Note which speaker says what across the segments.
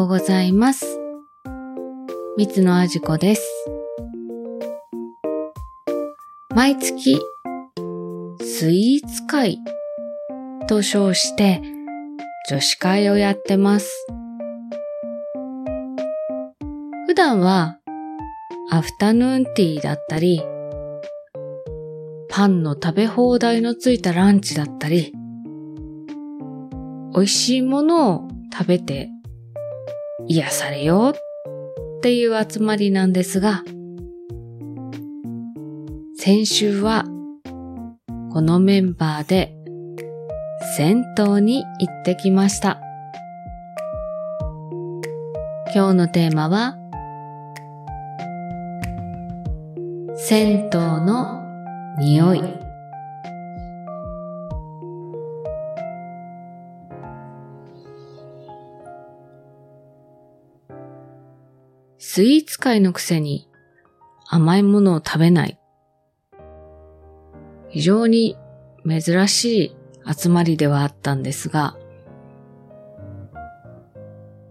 Speaker 1: ようございます。三つのあじこです。毎月、スイーツ会と称して女子会をやってます。普段はアフタヌーンティーだったり、パンの食べ放題のついたランチだったり、美味しいものを食べて癒されようっていう集まりなんですが、先週はこのメンバーで銭湯に行ってきました。今日のテーマは銭湯の匂い。スイーツ界のくせに甘いものを食べない。非常に珍しい集まりではあったんですが、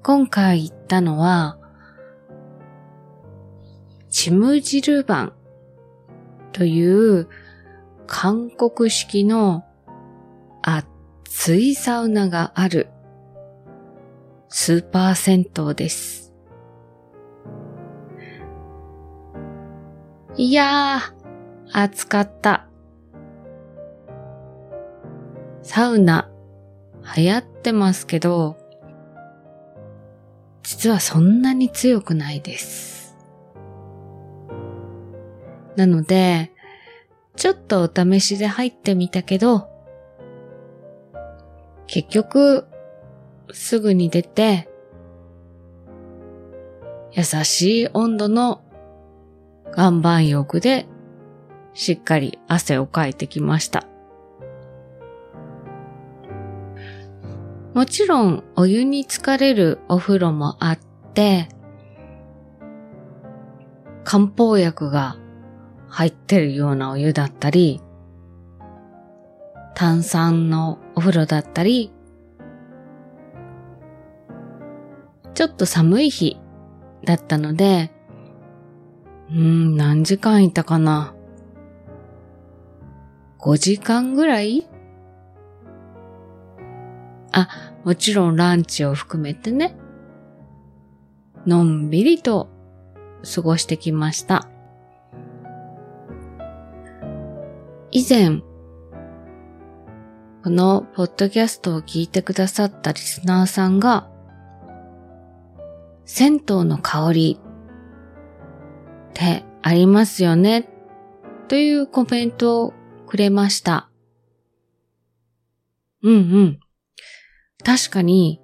Speaker 1: 今回行ったのは、チムジルバンという韓国式の熱いサウナがあるスーパー銭湯です。いやー、暑かった。サウナ流行ってますけど、実はそんなに強くないです。なので、ちょっとお試しで入ってみたけど、結局、すぐに出て、優しい温度の岩盤浴でしっかり汗をかいてきました。もちろんお湯に浸かれるお風呂もあって、漢方薬が入ってるようなお湯だったり、炭酸のお風呂だったり、ちょっと寒い日だったので、うん、何時間いたかな ?5 時間ぐらい？あ、もちろんランチを含めてね。のんびりと過ごしてきました。以前、このポッドキャストを聞いてくださったリスナーさんが、銭湯の香りってありますよねというコメントをくれました。うんうん。確かに、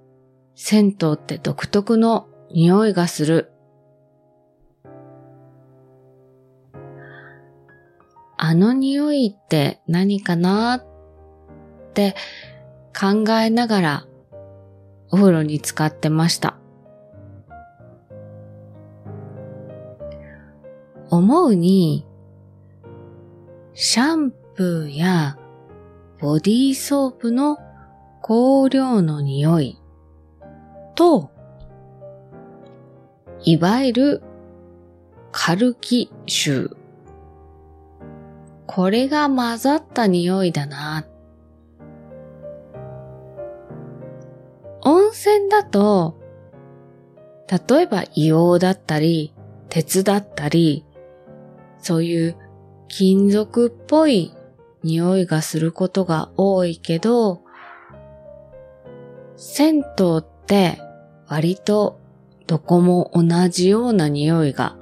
Speaker 1: 銭湯って独特の匂いがする。あの匂いって何かなって考えながらお風呂に浸かってました。思うに、シャンプーやボディーソープの香料の匂いと、いわゆるカルキ臭。これが混ざった匂いだな。温泉だと、例えば硫黄だったり、鉄だったり、そういう金属っぽい匂いがすることが多いけど、銭湯って割とどこも同じような匂いが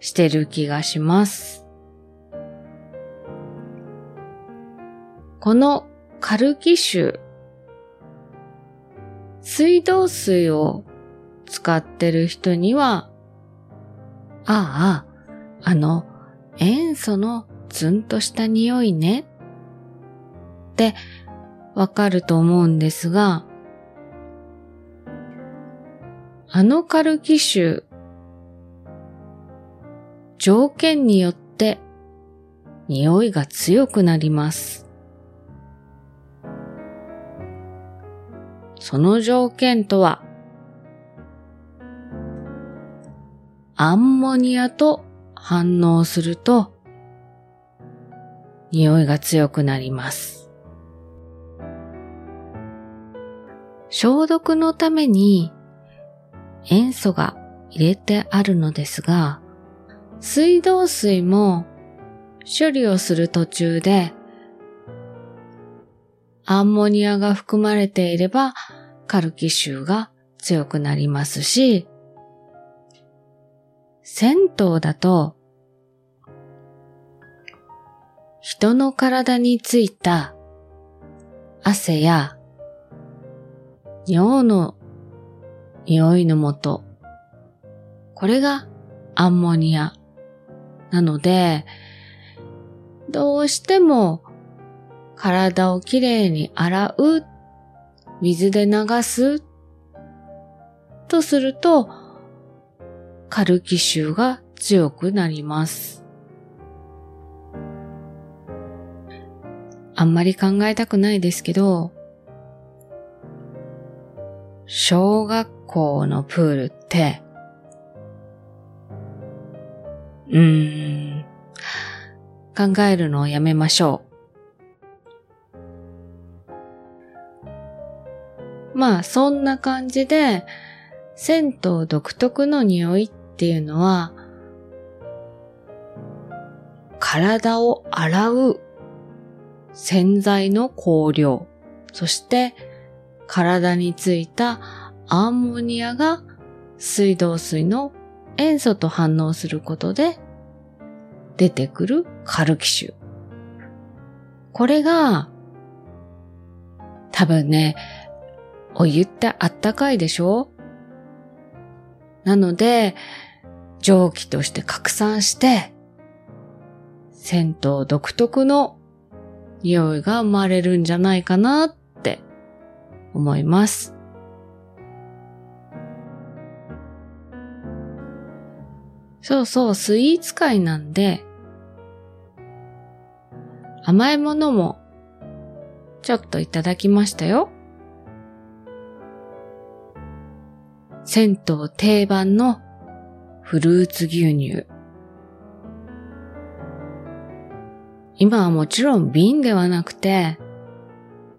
Speaker 1: してる気がします。このカルキ臭、水道水を使ってる人には、ああ、あの塩素のツンとした匂いねってわかると思うんですが、あのカルキ臭、条件によって匂いが強くなります。その条件とは、アンモニアと反応すると、匂いが強くなります。消毒のために塩素が入れてあるのですが、水道水も処理をする途中でアンモニアが含まれていればカルキ臭が強くなりますし、銭湯だと人の体についた汗や尿の匂いのもと、これがアンモニアなので、どうしても体をきれいに洗う、水で流すとすると、カルキ臭が強くなります。あんまり考えたくないですけど、小学校のプールって、うーん、考えるのをやめましょう。まあ、そんな感じで、銭湯独特の匂いっっていうのは、体を洗う洗剤の香料、そして体についたアンモニアが水道水の塩素と反応することで出てくるカルキ臭。これが多分ね、お湯ってあったかいでしょ？なので、蒸気として拡散して、銭湯独特の匂いが生まれるんじゃないかなって思います。そうそう、スイーツ界なんで、甘いものもちょっといただきましたよ。銭湯定番のフルーツ牛乳。今はもちろん瓶ではなくて、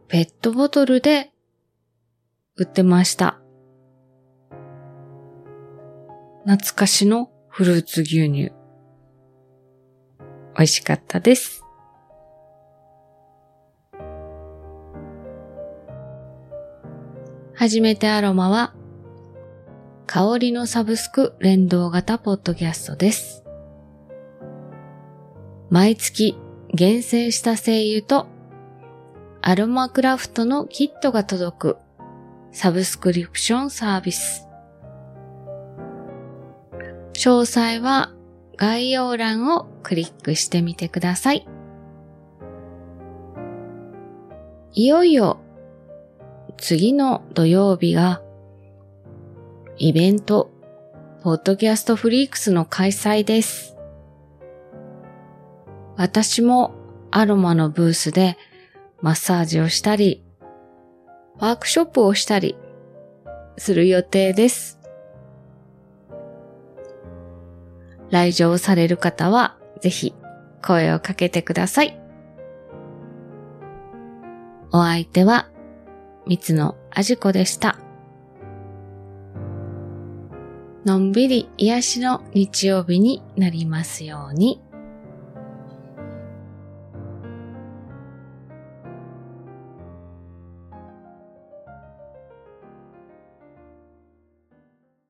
Speaker 1: ペットボトルで売ってました。懐かしのフルーツ牛乳。美味しかったです。はじめてアロマは、香りのサブスク連動型ポッドキャストです。毎月厳選した精油とアロマクラフトのキットが届くサブスクリプションサービス。詳細は概要欄をクリックしてみてください。いよいよ次の土曜日がイベント、ポッドキャストフリークスの開催です。私もアロマのブースでマッサージをしたり、ワークショップをしたりする予定です。来場される方はぜひ声をかけてください。お相手は三つのあじこでした。のんびり癒しの日曜日になりますように。